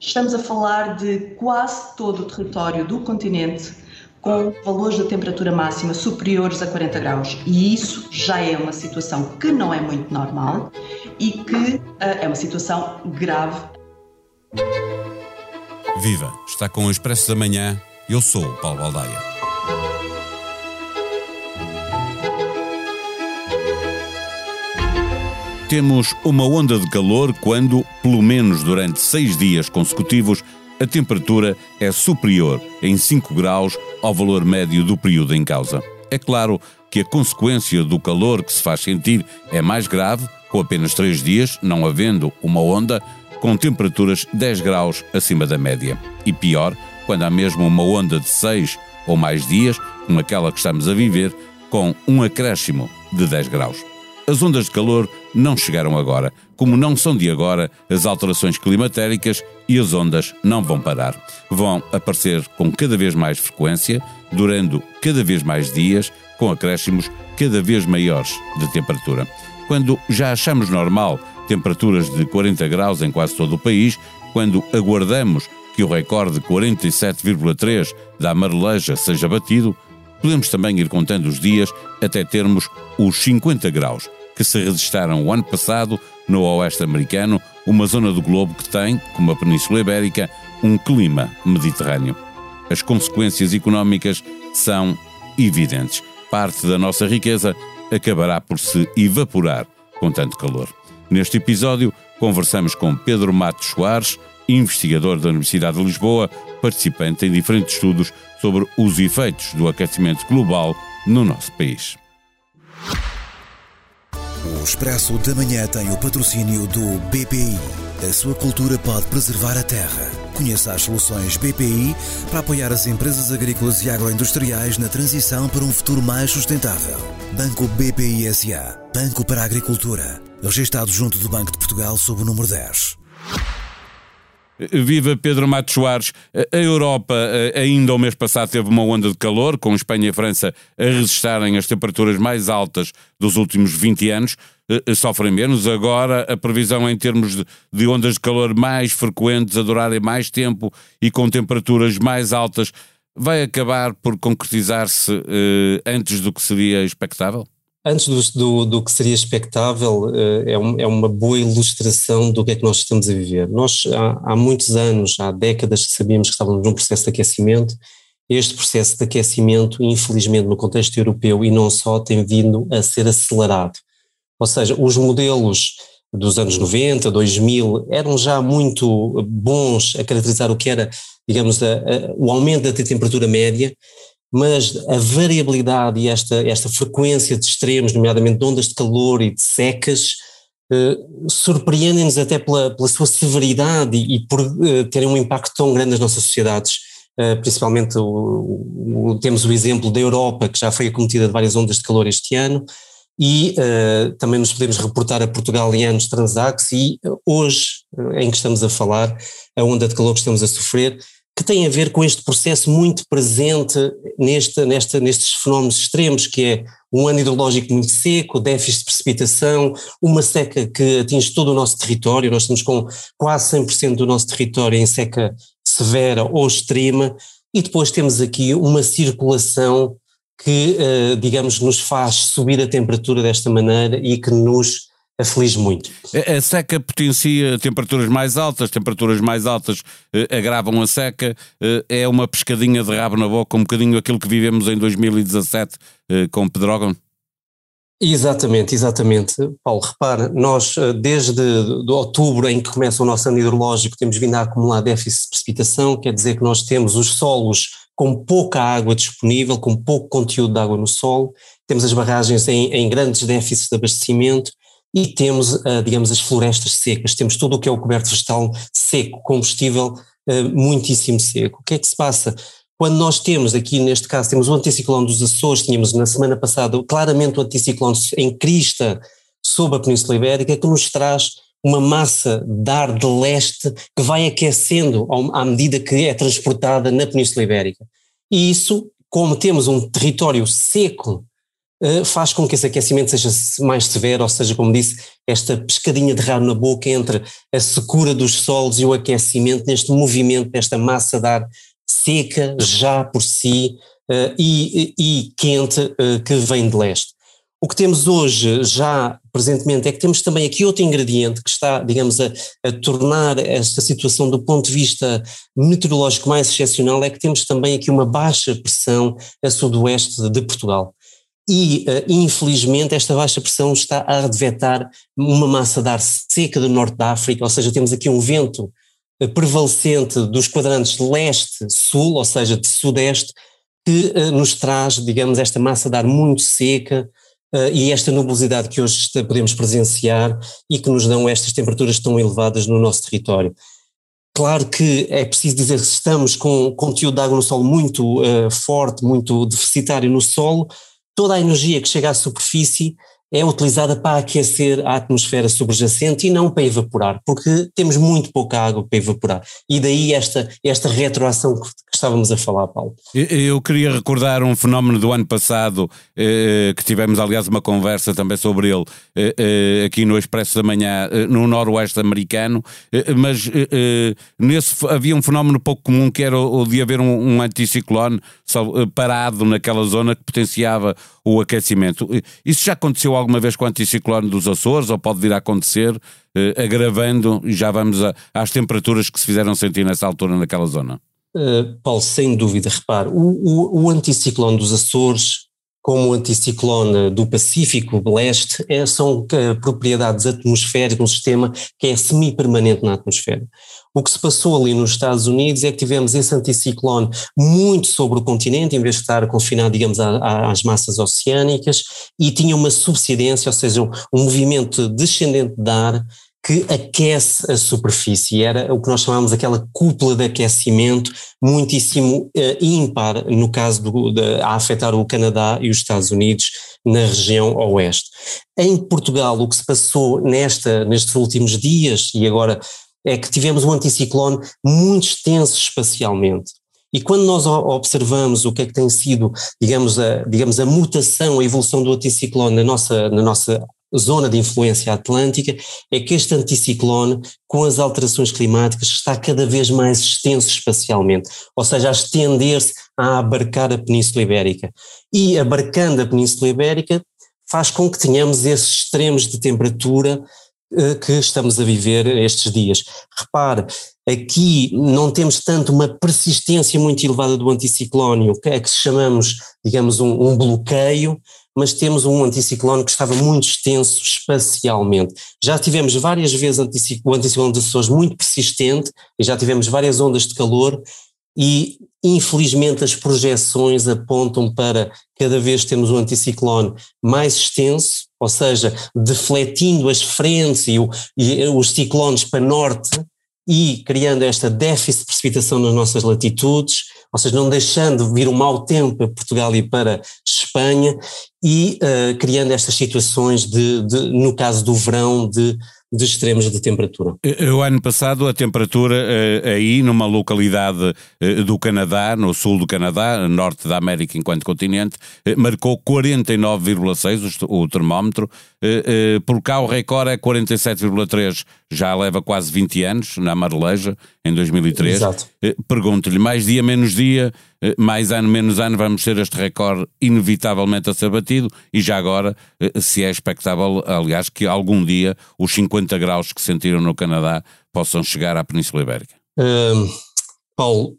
Estamos a falar de quase todo o território do continente com valores de temperatura máxima superiores a 40 graus. E isso já é uma situação que não é muito normal e que uh, é uma situação grave. Viva! Está com o Expresso da Manhã. Eu sou o Paulo Baldaia. Temos uma onda de calor quando, pelo menos durante seis dias consecutivos, a temperatura é superior em 5 graus ao valor médio do período em causa. É claro que a consequência do calor que se faz sentir é mais grave, com apenas 3 dias, não havendo uma onda, com temperaturas 10 graus acima da média. E pior, quando há mesmo uma onda de 6 ou mais dias, como aquela que estamos a viver, com um acréscimo de 10 graus. As ondas de calor não chegaram agora, como não são de agora as alterações climatéricas e as ondas não vão parar. Vão aparecer com cada vez mais frequência, durando cada vez mais dias, com acréscimos cada vez maiores de temperatura. Quando já achamos normal temperaturas de 40 graus em quase todo o país, quando aguardamos que o recorde de 47,3 da amareleja seja batido, podemos também ir contando os dias até termos os 50 graus que se registraram o ano passado no oeste americano, uma zona do globo que tem, como a Península Ibérica, um clima mediterrâneo. As consequências económicas são evidentes. Parte da nossa riqueza acabará por se evaporar com tanto calor. Neste episódio, conversamos com Pedro Matos Soares, investigador da Universidade de Lisboa, participante em diferentes estudos sobre os efeitos do aquecimento global no nosso país. O Expresso da Manhã tem o patrocínio do BPI. A sua cultura pode preservar a terra. Conheça as soluções BPI para apoiar as empresas agrícolas e agroindustriais na transição para um futuro mais sustentável. Banco BPI SA. Banco para a Agricultura. Registrado junto do Banco de Portugal sob o número 10. Viva Pedro Matos Soares. A Europa eh, ainda o mês passado teve uma onda de calor, com Espanha e França a resistirem as temperaturas mais altas dos últimos 20 anos. Eh, eh, sofrem menos. Agora a previsão em termos de, ondas de calor mais frequentes, a durarem mais tempo e com temperaturas mais altas, vai acabar por concretizar-se antes do que seria expectável? Antes do, do, do, que seria expectável, eh, é, um, é, uma boa ilustração do que é que nós estamos a viver. Nós, há, há, muitos anos, há décadas, sabíamos que estávamos num processo de aquecimento. Este processo de aquecimento, infelizmente, no contexto europeu e não só, tem vindo a ser acelerado. Ou seja, os modelos dos anos 90, 2000, eram já muito bons a caracterizar o que era, digamos, a, a, o aumento da temperatura média, mas a variabilidade e esta, esta frequência de extremos, nomeadamente de ondas de calor e de secas, eh, surpreendem-nos até pela, pela sua severidade e, e por eh, terem um impacto tão grande nas nossas sociedades. Eh, principalmente o, o, temos o exemplo da Europa, que já foi acometida de várias ondas de calor este ano, e uh, também nos podemos reportar a Portugal em anos transax e hoje, em que estamos a falar, a onda de calor que estamos a sofrer, que tem a ver com este processo muito presente neste, nesta, nestes fenómenos extremos, que é um ano hidrológico muito seco, déficit de precipitação, uma seca que atinge todo o nosso território, nós estamos com quase 100% do nosso território em seca severa ou extrema, e depois temos aqui uma circulação que, eh, digamos, nos faz subir a temperatura desta maneira e que nos aflige muito. A seca potencia temperaturas mais altas, temperaturas mais altas eh, agravam a seca, eh, é uma pescadinha de rabo na boca, um bocadinho aquilo que vivemos em 2017 eh, com Pedrógão? Exatamente, exatamente. Paulo, repara, nós eh, desde de outubro em que começa o nosso ano hidrológico temos vindo a acumular déficit de precipitação, quer dizer que nós temos os solos com pouca água disponível, com pouco conteúdo de água no solo, temos as barragens em, em grandes déficits de abastecimento e temos, ah, digamos, as florestas secas, temos tudo o que é o coberto vegetal seco, combustível ah, muitíssimo seco. O que é que se passa? Quando nós temos aqui, neste caso, temos o anticiclone dos Açores, tínhamos na semana passada claramente o anticiclone em crista sobre a Península Ibérica, que nos traz uma massa de ar de leste que vai aquecendo à medida que é transportada na Península Ibérica. E isso, como temos um território seco faz com que esse aquecimento seja mais severo, ou seja, como disse, esta pescadinha de rabo na boca entre a secura dos solos e o aquecimento, neste movimento desta massa de ar seca já por si uh, e, e, quente uh, que vem de leste. O que temos hoje, já presentemente, é que temos também aqui outro ingrediente que está, digamos, a, a, tornar esta situação do ponto de vista meteorológico mais excepcional, é que temos também aqui uma baixa pressão a sudoeste de Portugal. E, uh, infelizmente, esta baixa pressão está a advetar uma massa de ar seca do norte da África, ou seja, temos aqui um vento uh, prevalecente dos quadrantes leste-sul, ou seja, de sudeste, que uh, nos traz, digamos, esta massa de ar muito seca, e esta nubosidade que hoje podemos presenciar e que nos dão estas temperaturas tão elevadas no nosso território. Claro que é preciso dizer que estamos com conteúdo de água no solo muito uh, forte, muito deficitário no solo, toda a energia que chega à superfície é utilizada para aquecer a atmosfera subjacente e não para evaporar, porque temos muito pouca água para evaporar. E daí esta, esta retroação que, estávamos a falar, Paulo. Eu queria recordar um fenómeno do ano passado, eh, que tivemos, aliás, uma conversa também sobre ele, eh, eh, aqui no Expresso da Manhã, eh, no Noroeste americano, eh, mas eh, nesse havia um fenómeno pouco comum que era o, de haver um, um anticiclone parado naquela zona que potenciava o aquecimento. Isso já aconteceu alguma vez com o anticiclone dos Açores ou pode vir a acontecer, eh, agravando e já vamos a, às temperaturas que se fizeram sentir nessa altura naquela zona? Uh, Paulo, sem dúvida, repare, o, o, o anticiclone dos Açores como o anticiclone do Pacífico Leste, é, são é, propriedades atmosféricas, um sistema que é semi-permanente na atmosfera. O que se passou ali nos Estados Unidos é que tivemos esse anticiclone muito sobre o continente, em vez de estar confinado, digamos, às massas oceânicas, e tinha uma subsidência, ou seja, um, um movimento descendente de ar que aquece a superfície. Era o que nós chamamos aquela cúpula de aquecimento muitíssimo uh, ímpar, no caso do, de, a afetar o Canadá e os Estados Unidos na região oeste. Em Portugal, o que se passou nesta, nestes últimos dias e agora é que tivemos um anticiclone muito extenso espacialmente. E quando nós observamos o que é que tem sido, digamos, a, digamos, a mutação, a evolução do anticiclone na nossa, na nossa zona de influência atlântica, é que este anticiclone, com as alterações climáticas, está cada vez mais extenso espacialmente, ou seja, a estender-se a abarcar a Península Ibérica. E abarcando a Península Ibérica, faz com que tenhamos esses extremos de temperatura eh, que estamos a viver estes dias. Repare, aqui não temos tanto uma persistência muito elevada do anticiclónio, que é que chamamos, digamos, um, um bloqueio, mas temos um anticiclone que estava muito extenso espacialmente. Já tivemos várias vezes o anticiclone de Açores muito persistente e já tivemos várias ondas de calor e infelizmente as projeções apontam para cada vez termos um anticiclone mais extenso, ou seja, defletindo as frentes e, o, e os ciclones para norte e criando esta déficit de precipitação nas nossas latitudes, ou seja, não deixando vir um mau tempo para Portugal e para Espanha e uh, criando estas situações de, de, no caso do verão, de de extremos de temperatura. O ano passado a temperatura eh, aí numa localidade eh, do Canadá, no sul do Canadá, norte da América enquanto continente, eh, marcou 49,6 o termómetro. Por cá o recorde é 47,3, já leva quase 20 anos na Marleja, em 2003. Exato. Pergunto-lhe, mais dia menos dia, eh, mais ano menos ano vamos ter este recorde inevitavelmente a ser batido e já agora eh, se é expectável, aliás, que algum dia os 50 graus que sentiram no Canadá possam chegar à Península Ibérica. Uh, Paulo,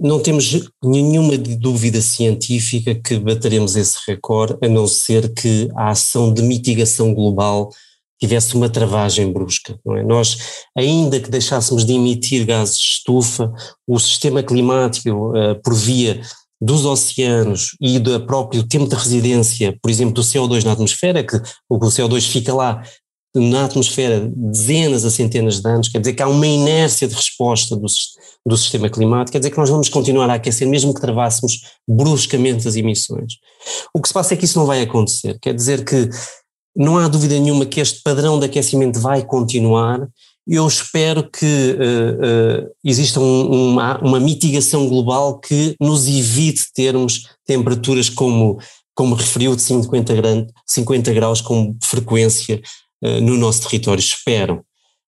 não temos nenhuma dúvida científica que bateremos esse recorde, a não ser que a ação de mitigação global tivesse uma travagem brusca. É? Nós, ainda que deixássemos de emitir gases de estufa, o sistema climático, uh, por via dos oceanos e do próprio tempo de residência, por exemplo, do CO2 na atmosfera, que o CO2 fica lá na atmosfera dezenas a centenas de anos, quer dizer que há uma inércia de resposta do, do sistema climático, quer dizer que nós vamos continuar a aquecer mesmo que travássemos bruscamente as emissões. O que se passa é que isso não vai acontecer, quer dizer que não há dúvida nenhuma que este padrão de aquecimento vai continuar. Eu espero que uh, uh, exista um, uma, uma mitigação global que nos evite termos temperaturas como como referiu, de 50, 50 graus com frequência no nosso território. Esperam.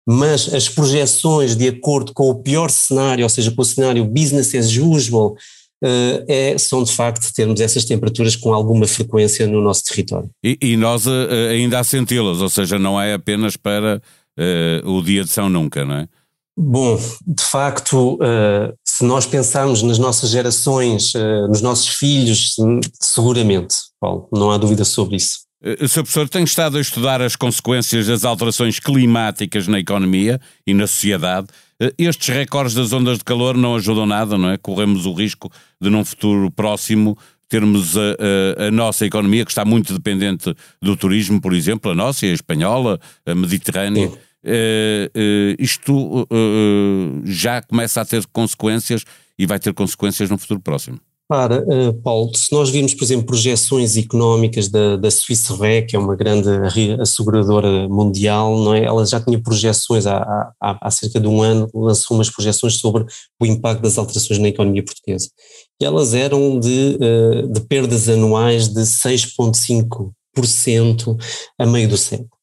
Mas as projeções de acordo com o pior cenário, ou seja, com o cenário business as usual, uh, é, são de facto termos essas temperaturas com alguma frequência no nosso território. E, e nós uh, ainda a senti-las, ou seja, não é apenas para o dia de São Nunca, não é? Bom, de facto, uh, se nós pensarmos nas nossas gerações, uh, nos nossos filhos, seguramente, Paulo, não há dúvida sobre isso. Uh, Sr. Professor, tem estado a estudar as consequências das alterações climáticas na economia e na sociedade. Estes recordes das ondas de calor não ajudam nada, não é? Corremos o risco de, num futuro próximo, termos a, a, a, nossa economia, que está muito dependente do turismo, por exemplo, a nossa e a espanhola, a mediterrânea. Uh, uh, isto uh, já começa a ter consequências e vai ter consequências no futuro próximo. Para, Paulo, se nós virmos, por exemplo, projeções económicas da, da Swiss Re, que é uma grande asseguradora mundial, não é? ela já tinha projeções há, há, há cerca de um ano, lançou umas projeções sobre o impacto das alterações na economia portuguesa. E elas eram de, de perdas anuais de 6,5% a meio do século.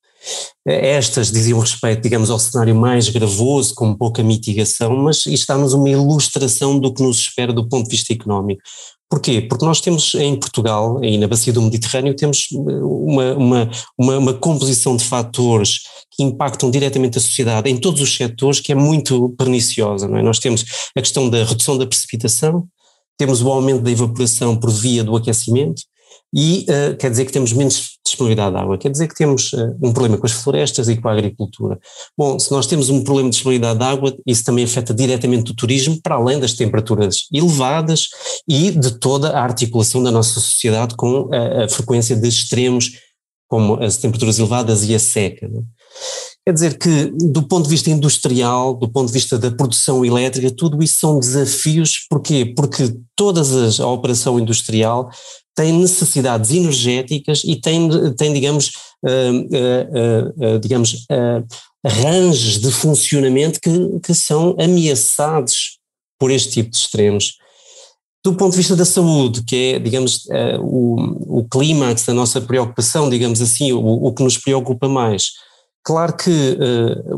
Estas diziam respeito, digamos, ao cenário mais gravoso, com pouca mitigação, mas isto dá-nos uma ilustração do que nos espera do ponto de vista económico. Porquê? Porque nós temos em Portugal, e na bacia do Mediterrâneo, temos uma, uma, uma, uma, composição de fatores que impactam diretamente a sociedade em todos os setores que é muito perniciosa. É? Nós temos a questão da redução da precipitação, temos o aumento da evaporação por via do aquecimento, e uh, quer dizer que temos menos disponibilidade de água, quer dizer que temos uh, um problema com as florestas e com a agricultura. Bom, se nós temos um problema de disponibilidade de água, isso também afeta diretamente o turismo, para além das temperaturas elevadas e de toda a articulação da nossa sociedade com a, a frequência de extremos, como as temperaturas elevadas e a seca. Não? É? Quer dizer que, do ponto de vista industrial, do ponto de vista da produção elétrica, tudo isso são desafios. Porquê? Porque toda a operação industrial tem necessidades energéticas e tem, tem digamos, uh, uh, uh, digamos ranges de funcionamento que, que são ameaçados por este tipo de extremos. Do ponto de vista da saúde, que é, digamos, o, o clímax da nossa preocupação, digamos assim, o, o que nos preocupa mais. Claro que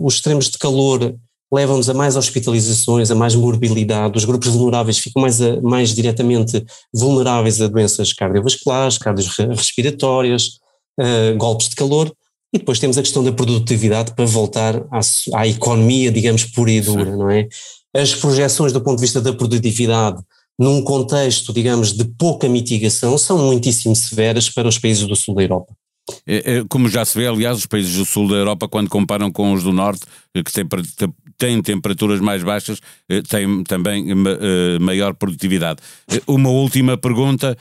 os extremos de calor levam-nos a mais hospitalizações, a mais morbilidade, os grupos vulneráveis ficam mais, a, mais diretamente vulneráveis a doenças cardiovasculares, cardiorrespiratórias, uh, golpes de calor, e depois temos a questão da produtividade para voltar à, à economia, digamos, pura e dura, não é? As projeções do ponto de vista da produtividade num contexto, digamos, de pouca mitigação, são muitíssimo severas para os países do sul da Europa. É, é, como já se vê, aliás, os países do sul da Europa, quando comparam com os do norte, que têm têm temperaturas mais baixas, eh, têm também eh, maior produtividade. Eh, uma última pergunta: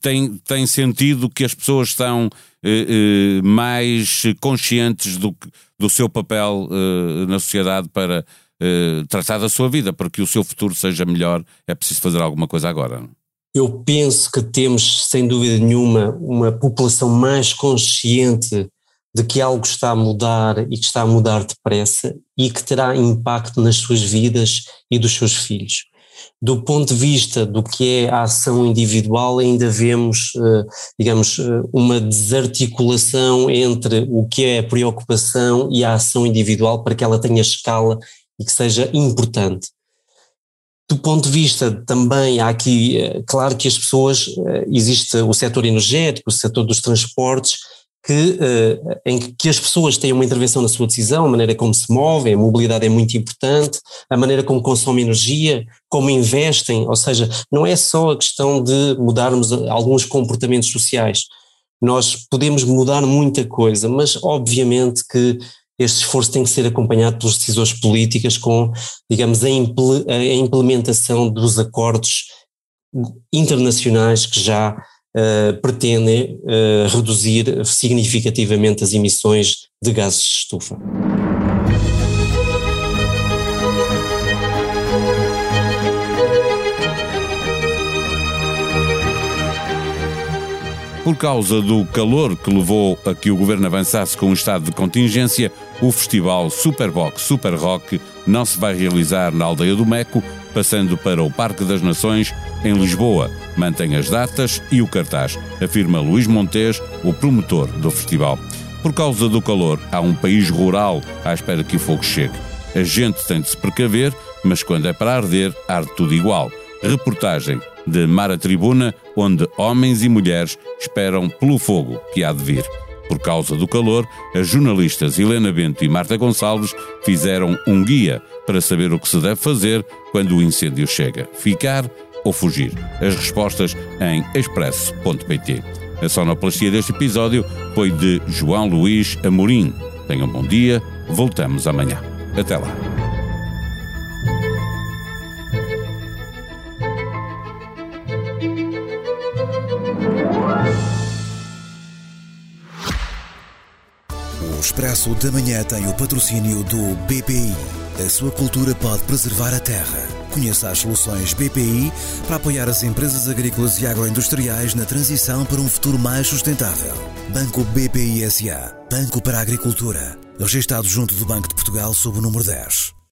tem, tem sentido que as pessoas estão mais conscientes do, do seu papel na sociedade para tratar da sua vida, para que o seu futuro seja melhor? É preciso fazer alguma coisa agora. Eu penso que temos, sem dúvida nenhuma, uma população mais consciente de que algo está a mudar e que está a mudar depressa e que terá impacto nas suas vidas e dos seus filhos. Do ponto de vista do que é a ação individual, ainda vemos, eh, digamos, eh, uma desarticulação entre o que é a preocupação e a ação individual para que ela tenha escala e que seja importante. Do ponto de vista também, há aqui, eh, claro que as pessoas, existe o setor energético, o setor dos transportes, que, uh, em que as pessoas têm uma intervenção na sua decisão, a maneira como se movem, a mobilidade é muito importante, a maneira como consomem energia, como investem, ou seja, não é só a questão de mudarmos alguns comportamentos sociais. Nós podemos mudar muita coisa, mas obviamente que este esforço tem que ser acompanhado pelos decisores políticas com, digamos, a, implementação dos acordos internacionais que já uh, pretendem uh, reduzir significativamente as emissões de gases de estufa. Por causa do calor que levou a que o governo avançasse com o estado de contingência, o festival Superbox Super Rock não se vai realizar na aldeia do Meco, passando para o Parque das Nações, em Lisboa. Mantém as datas e o cartaz, afirma Luís Montes, o promotor do festival. Por causa do calor, há um país rural à espera que o fogo chegue. A gente tem de se precaver, mas quando é para arder, arde tudo igual. Reportagem de Mara Tribuna, onde homens e mulheres esperam pelo fogo que há de vir. Por causa do calor, as jornalistas Helena Bento e Marta Gonçalves fizeram um guia para saber o que se deve fazer quando o incêndio chega: ficar ou fugir. As respostas em expresso.pt. A sonoplastia deste episódio foi de João Luís Amorim. Tenham um bom dia, voltamos amanhã. Até lá. Expresso da Manhã tem o patrocínio do BPI. A sua cultura pode preservar a terra. Conheça as soluções BPI para apoiar as empresas agrícolas e agroindustriais na transição para um futuro mais sustentável. Banco BPI SA. Banco para a Agricultura. Registrado junto do Banco de Portugal sob o número 10.